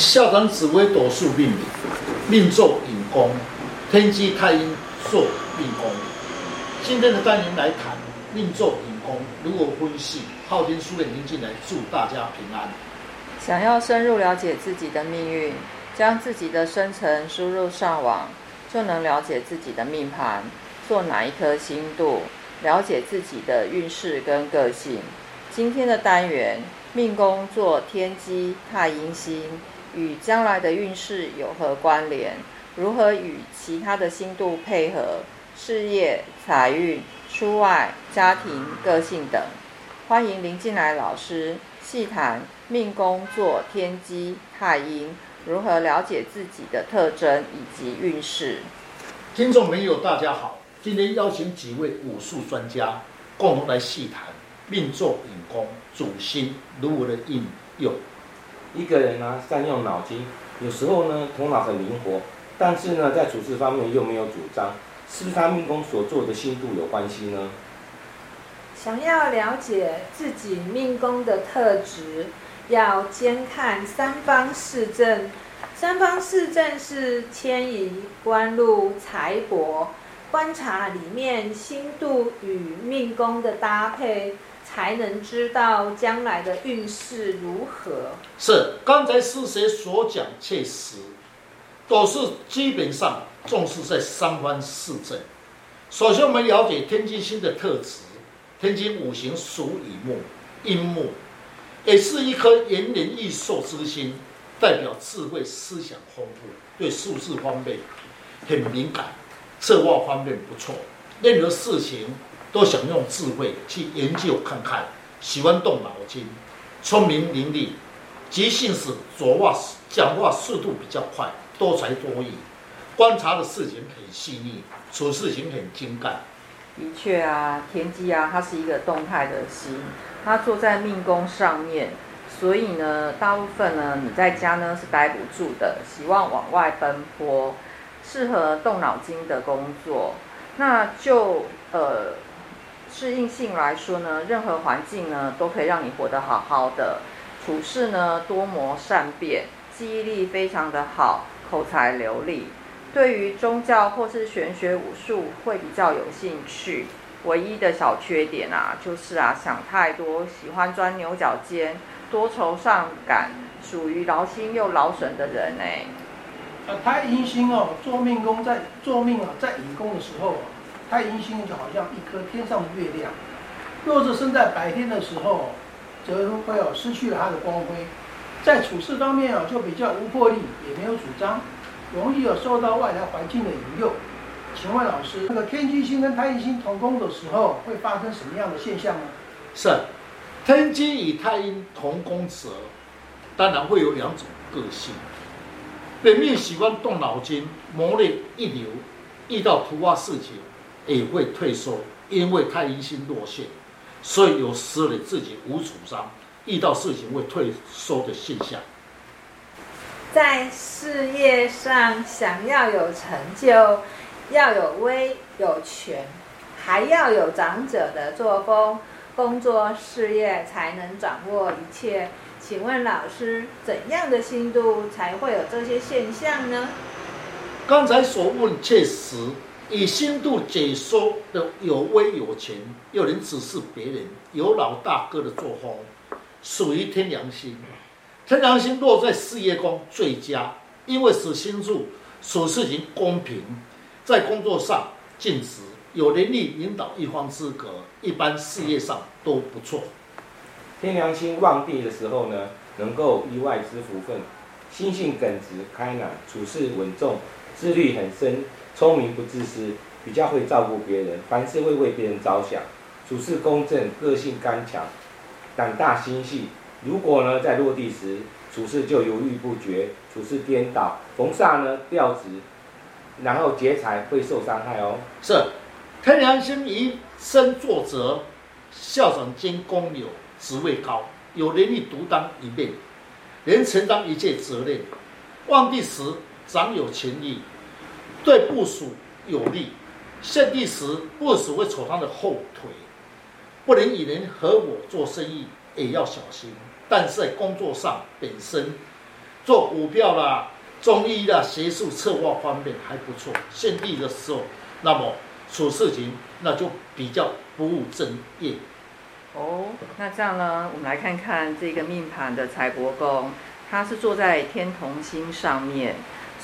校长紫薇斗数命理，命坐寅宫，天机太阴坐命宫。今天的单元来谈命坐寅宫如何分析。昊天书院您进来，祝大家平安。想要深入了解自己的命运，将自己的生辰输入上网，就能了解自己的命盘，做哪一颗星度，了解自己的运势跟个性。今天的单元，命宫坐天机太阴星。与将来的运势有何关联？如何与其他的星度配合？事业、财运、出外、家庭、个性等。欢迎林进来老师细谈命宫坐天机太阴，如何了解自己的特征以及运势。听众朋友，大家好，今天邀请几位武术专家共同来细谈命坐寅宫主星如何的应用。一个人呢、啊，善用脑筋，有时候呢，头脑很灵活，但是呢，在处事方面又没有主张，是不是他命宫所做的星度有关系呢？想要了解自己命宫的特质，要兼看三方四正。三方四正是迁移、官禄、财帛，观察里面星度与命宫的搭配。才能知道将来的运势如何。是，刚才师姐所讲确实，都是基本上重视在三观四正。首先，我们了解天机星的特质。天机五行属乙木，阴木，也是一颗延年益寿之星，代表智慧、思想丰富，对数字方面很敏感，策划方面不错，任何事情。都想用智慧去研究看看，喜欢动脑筋，聪明伶俐，急性子，说话讲话速度比较快，多才多艺，观察的事情很细腻，处事情很精干。的确啊，天机啊，它是一个动态的心，它坐在命宫上面，所以呢，大部分呢，你在家呢是待不住的，希望往外奔波，适合动脑筋的工作，那就呃。适应性来说呢，任何环境呢都可以让你活得好好的。处事呢多谋善变，记忆力非常的好，口才流利。对于宗教或是玄学武术会比较有兴趣。唯一的小缺点啊，就是啊想太多，喜欢钻牛角尖，多愁善感，属于劳心又劳神的人呢。太阴星哦，坐命宫在坐命啊，在乙宫的时候啊。太阴星就好像一颗天上的月亮，若是生在白天的时候，则会有失去了它的光辉，在处事方面啊就比较无魄力，也没有主张，容易有受到外来环境的引诱。请问老师，那个天机星跟太阴星同宫的时候，会发生什么样的现象呢？是，天机与太阴同宫时，当然会有两种个性，本命喜欢动脑筋，谋略一流，遇到突发事情。也会退缩，因为太阴星落陷，所以有时你自己无主张，遇到事情会退缩的现象。在事业上想要有成就，要有威有权，还要有长者的作风，工作事业才能掌握一切。请问老师，怎样的星度才会有这些现象呢？刚才所问确实。以星度解说的有威有权，又能指示别人，有老大哥的作风，属于天梁星。天梁星落在事业宫最佳，因为使星柱处事情公平，在工作上尽职，有能力领导一方之格，一般事业上都不错。天良星旺地的时候呢，能够意外之福分，心性耿直开朗，处事稳重，自律很深。聪明不自私，比较会照顾别人，凡事会为别人着想，处事公正，个性刚强，胆大心细。如果呢在落地时处事就犹豫不决，处事颠倒，逢煞呢调职，然后劫财会受伤害哦。是，天梁星以身作则，校长兼公友，职位高，有能力独当一面，能承担一切责任。旺地时长有权力。对部属有利，陷地时部属会扯他的后腿，不能与人合伙做生意，也要小心。但是。在工作上本身做股票啦、中医啦、学术策划方面还不错。献帝的时候，那么处事情那就比较不务正业。哦，那这样呢，我们来看看这个命盘的财帛宫，它是坐在天同星上面，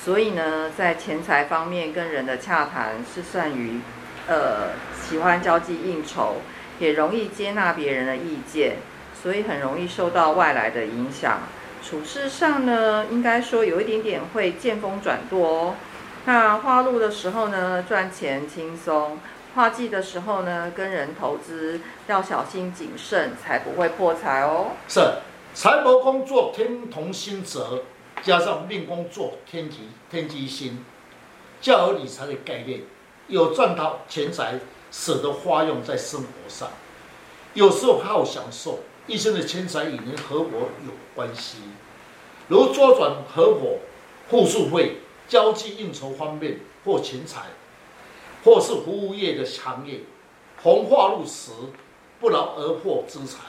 所以呢，在钱财方面跟人的洽谈是善于，呃，喜欢交际应酬，也容易接纳别人的意见，所以很容易受到外来的影响。处事上呢，应该说有一点点会见风转舵哦。那花路的时候呢，赚钱轻松。化忌的时候呢，跟人投资要小心谨慎，才不会破财哦。是，财帛宫坐天同星泽，加上命宫坐天机天机星，较有理财的概念，有赚到钱财，舍得花用在生活上。有时候好享受，一生的钱财与人合伙有关系，如周转合伙、互助会、交际应酬方面或钱财。或是服务业的行业，红化入时不劳而获之财，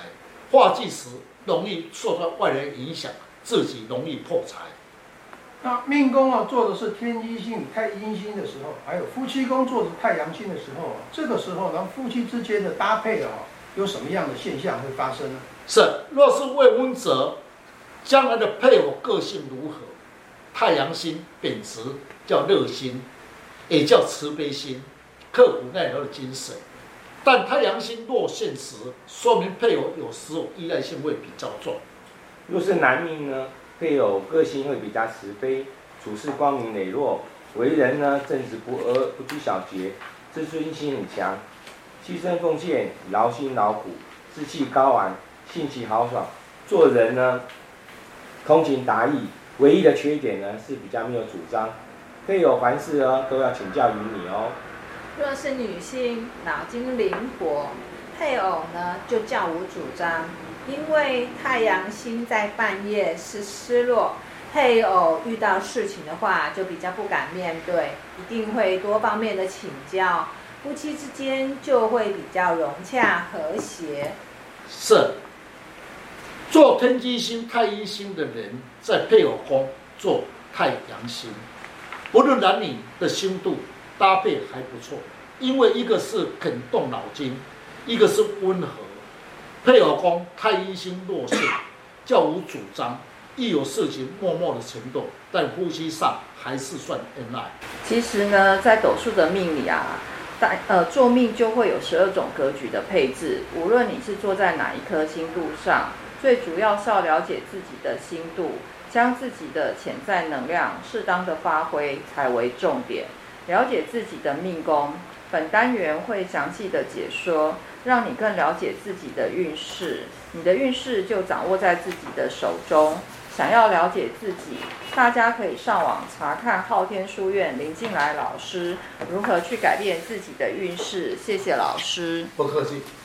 化忌时容易受到外人影响，自己容易破财。那命宫啊，做的是天机星与太阴星的时候，还有夫妻宫做的太阳星的时候，这个时候，呢，夫妻之间的搭配啊，有什么样的现象会发生呢？是，若是未婚者，将来的配偶个性如何？太阳星本质叫热心。也叫慈悲心、刻苦耐劳的精神，但太阳星落现时，说明配偶有时候依赖性会比较重。若是男命呢，配偶个性会比较慈悲，处事光明磊落，为人呢正直不阿、不拘小节，自尊心很强，牺牲奉献，劳心劳苦，志气高昂，性情豪爽，做人呢通情达意，唯一的缺点呢是比较没有主张。配偶凡事哦都要请教于你哦。若是女性，脑筋灵活，配偶呢就较无主张，因为太阳星在半夜是失落，配偶遇到事情的话就比较不敢面对，一定会多方面的请教，夫妻之间就会比较融洽和谐。是，做天机星、太阴星的人，在配偶宫做太阳星。不论男女的星度搭配还不错，因为一个是肯动脑筋，一个是温和。配偶宫太阴星落陷，较无主张，一有事情默默的承诺，但夫妻上还是算恩爱。其实呢，在斗数的命里啊，在呃做命就会有十二种格局的配置，无论你是坐在哪一颗星度上，最主要是要了解自己的心度。将自己的潜在能量适当的发挥才为重点。了解自己的命宫，本单元会详细的解说，让你更了解自己的运势。你的运势就掌握在自己的手中。想要了解自己，大家可以上网查看昊天书院林进来老师如何去改变自己的运势。谢谢老师，不客气。